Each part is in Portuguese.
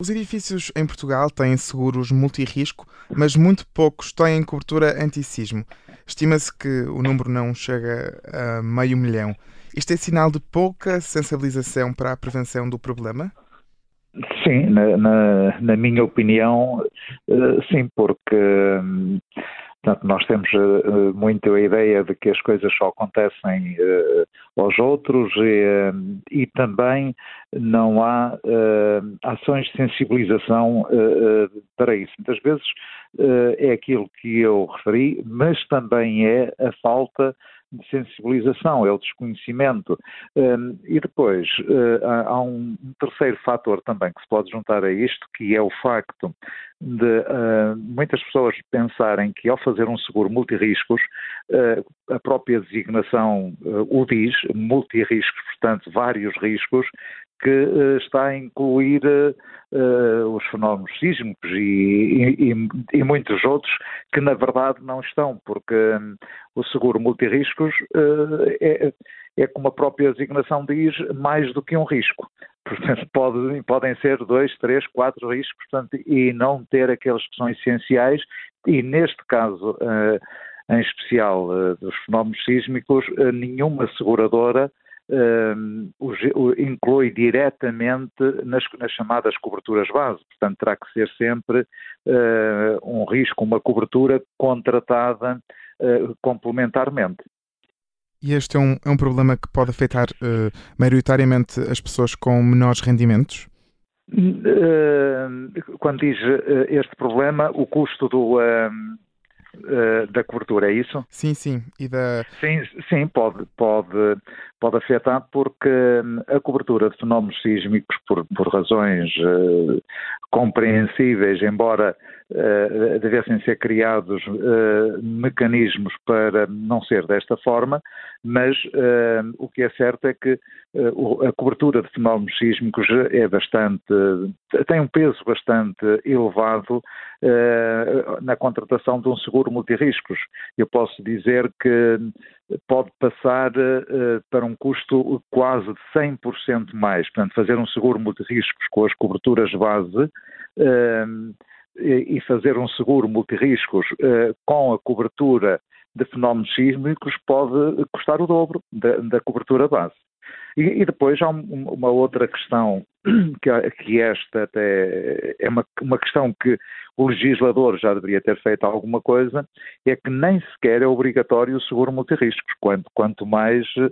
Os edifícios em Portugal têm seguros multirrisco, mas muito poucos têm cobertura anti-sismo. Estima-se que o número não chega a meio milhão. Isto é sinal de pouca sensibilização para a prevenção do problema? Sim, na, na, na minha opinião, eh, sim, porque hum, Portanto, nós temos uh, muito a ideia de que as coisas só acontecem uh, aos outros e, uh, e, também não há ações de sensibilização para isso. Muitas vezes é aquilo que eu referi, mas também é a falta de sensibilização, é o desconhecimento. Um, e depois uh, há um terceiro fator também que se pode juntar a isto, que é o facto de uh, muitas pessoas pensarem que ao fazer um seguro multirriscos, uh, a própria designação o diz, multirriscos, portanto vários riscos, que uh, está a incluir uh, os fenómenos sísmicos e, e, e, muitos outros que na verdade não estão, porque um, o seguro multirriscos uh, é, é, como a própria designação diz, mais do que um risco. Portanto, pode, podem ser dois, três, quatro riscos, portanto, e não ter aqueles que são essenciais, e neste caso, em especial dos fenómenos sísmicos, nenhuma seguradora uh, inclui diretamente nas, nas, chamadas coberturas base. Portanto, terá que ser sempre uh, um risco, uma cobertura contratada uh, complementarmente. E este é um, é um problema que pode afetar uh, maioritariamente as pessoas com menores rendimentos? quando diz este problema, o custo do, uh, da cobertura, é isso? Sim, sim. E da... Sim, sim pode, pode, pode afetar porque hum, a cobertura de fenómenos sísmicos, por, por razões uh, compreensíveis, embora uh, devessem ser criados mecanismos para não ser desta forma, mas o que é certo é que a cobertura de fenómenos sísmicos é bastante, tem um peso bastante elevado na contratação de um seguro multirriscos. Eu posso dizer que pode passar para um custo quase de 100% mais. Portanto, fazer um seguro multirriscos com as coberturas base e fazer um seguro multirriscos uh, com a cobertura de fenómenos sísmicos pode custar o dobro da, da cobertura base. E, e, depois há um, uma outra questão, que, esta até é uma, uma questão que o legislador já deveria ter feito alguma coisa, é que nem sequer é obrigatório o seguro multirriscos, quanto, quanto mais uh,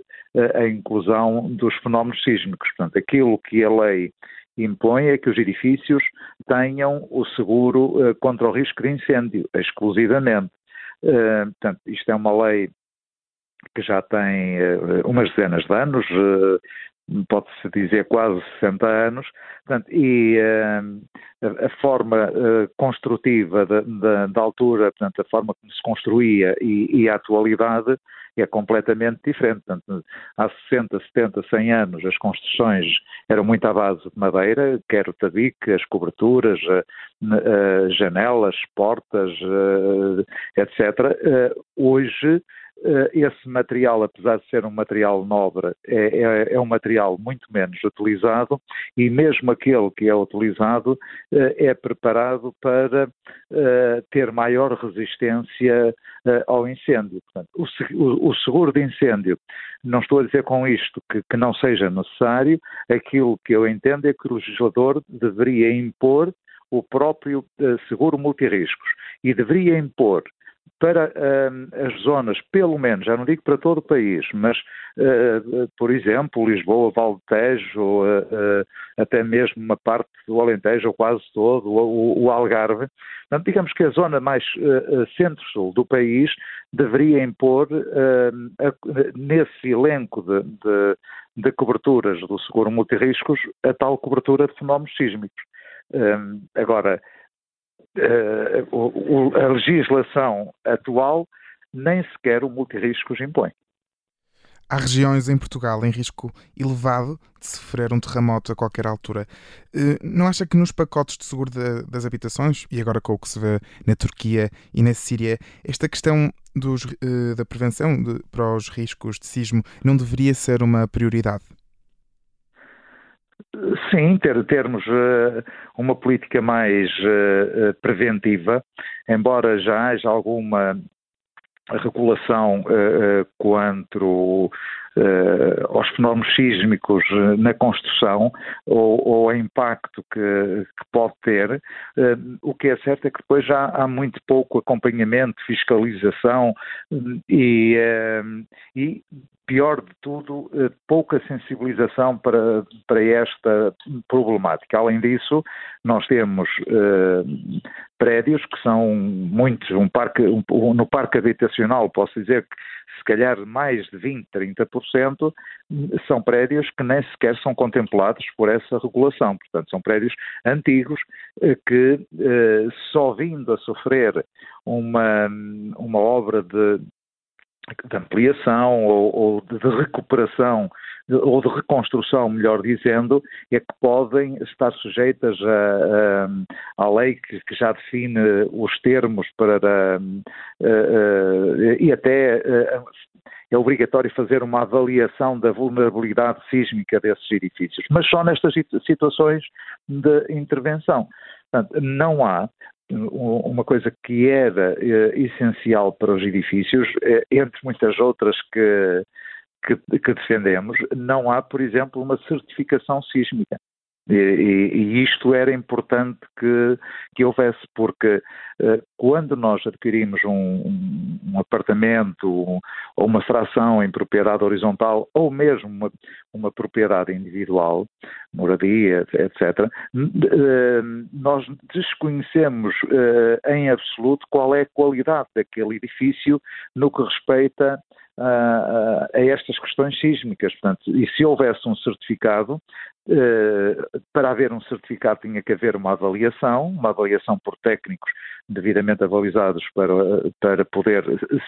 a inclusão dos fenómenos sísmicos. Portanto, aquilo que a lei impõe é que os edifícios tenham o seguro uh, contra o risco de incêndio, exclusivamente. Uh, portanto, isto é uma lei que já tem umas dezenas de anos, pode-se dizer quase 60 anos, portanto, e a, a, forma construtiva da, altura, portanto, a forma como se construía e, e a atualidade é completamente diferente. Portanto, há 60, 70, 100 anos as construções eram muito à base de madeira, quer o tabique, as coberturas, janelas, portas, etc. Hoje eh, esse material, apesar de ser um material nobre, é, é, é, um material muito menos utilizado e mesmo aquele que é utilizado eh, é preparado para eh, ter maior resistência ao incêndio. Portanto, o, o, seguro de incêndio, não estou a dizer com isto que, que não seja necessário, aquilo que eu entendo é que o legislador deveria impor o próprio seguro multirriscos e deveria impor para uh, as zonas, pelo menos, já não digo para todo o país, mas, uh, por exemplo, Lisboa, Valdetejo, uh, até mesmo uma parte do Alentejo, ou quase todo, o, o Algarve. Portanto, digamos que a zona mais centro-sul do país deveria impor, nesse elenco de, de, de, coberturas do seguro multirriscos, a tal cobertura de fenómenos sísmicos. agora, uh, a legislação atual nem sequer o multirriscos impõe. Há regiões em Portugal em risco elevado de sofrer um terremoto a qualquer altura. Eh, não acha que nos pacotes de seguro de, das habitações, e agora com o que se vê na Turquia e na Síria, esta questão dos, eh, da prevenção de, para os riscos de sismo não deveria ser uma prioridade? Sim, ter, termos uh, uma política mais uh, preventiva, embora já haja alguma regulação quanto aos fenómenos sísmicos na construção ou, ou ao impacto que, que pode ter, o que é certo é que depois já há muito pouco acompanhamento, fiscalização e, e pior de tudo, pouca sensibilização para, para esta problemática. Além disso, nós temos uh, prédios que são muitos, um parque, um, no parque habitacional, posso dizer que se calhar mais de 20, 30% são prédios que nem sequer são contemplados por essa regulação. Portanto, são prédios antigos eh, que eh, só vindo a sofrer uma, uma obra de, de ampliação ou, ou de recuperação ou de reconstrução, melhor dizendo, é que podem estar sujeitas à lei que, que, já define os termos para e até é obrigatório fazer uma avaliação da vulnerabilidade sísmica desses edifícios, mas só nestas situações de intervenção. Portanto, não há uma coisa que era essencial para os edifícios, entre muitas outras que que, que defendemos, não há, por exemplo, uma certificação sísmica. E, e, isto era importante que, que houvesse, porque uh, quando nós adquirimos um, um apartamento ou uma fração em propriedade horizontal ou mesmo uma, uma propriedade individual, moradia, etc., uh, nós desconhecemos uh, em absoluto qual é a qualidade daquele edifício no que respeita a, a, estas questões sísmicas. Portanto, e se houvesse um certificado, eh, para haver um certificado tinha que haver uma avaliação, uma avaliação por técnicos devidamente avalizados para, para poder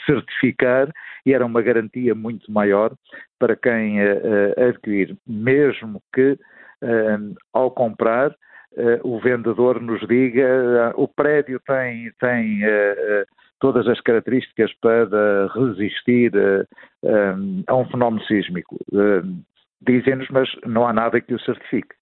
certificar, e era uma garantia muito maior para quem eh, eh, adquirir, mesmo que ao comprar o vendedor nos diga ah, o prédio tem, tem todas as características para resistir a um fenómeno sísmico. Dizem-nos, mas não há nada que o certifique.